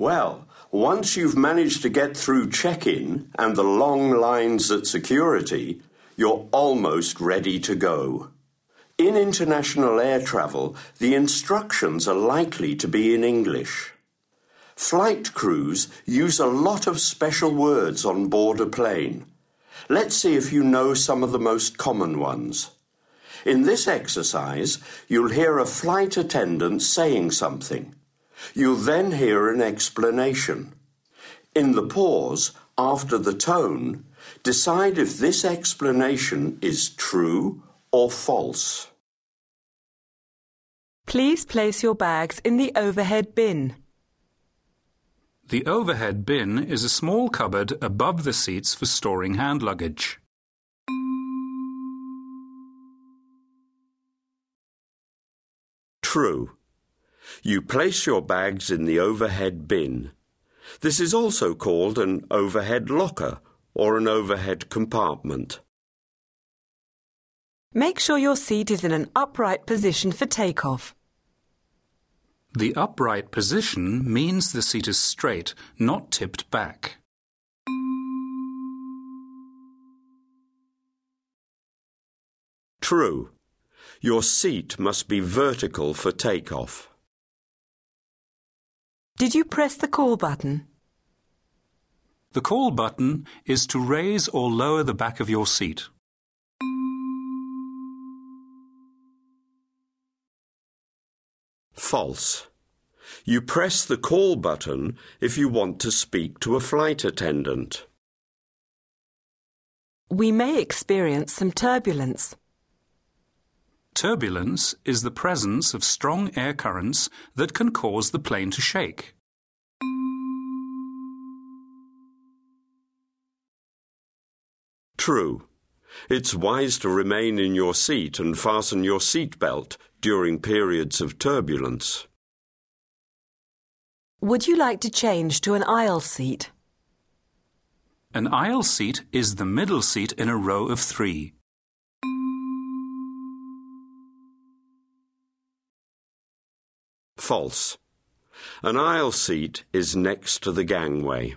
Well, once you've managed to get through check-in and the long lines at security, you're almost ready to go. In international air travel, the instructions are likely to be in English. Flight crews use a lot of special words on board a plane. Let's see if you know some of the most common ones. In this exercise, you'll hear a flight attendant saying something. You'll then hear an explanation. In the pause, after the tone, decide if this explanation is true or false. Please place your bags in the overhead bin. The overhead bin is a small cupboard above the seats for storing hand luggage. True. You place your bags in the overhead bin. This is also called an overhead locker or an overhead compartment. Make sure your seat is in an upright position for takeoff. The upright position means the seat is straight, not tipped back. True. Your seat must be vertical for takeoff. Did you press the call button? The call button is to raise or lower the back of your seat. False. You press the call button if you want to speak to a flight attendant. We may experience some turbulence. Turbulence is the presence of strong air currents that can cause the plane to shake. True. It's wise to remain in your seat and fasten your seat belt during periods of turbulence. Would you like to change to an aisle seat? An aisle seat is the middle seat in a row of three. False. An aisle seat is next to the gangway.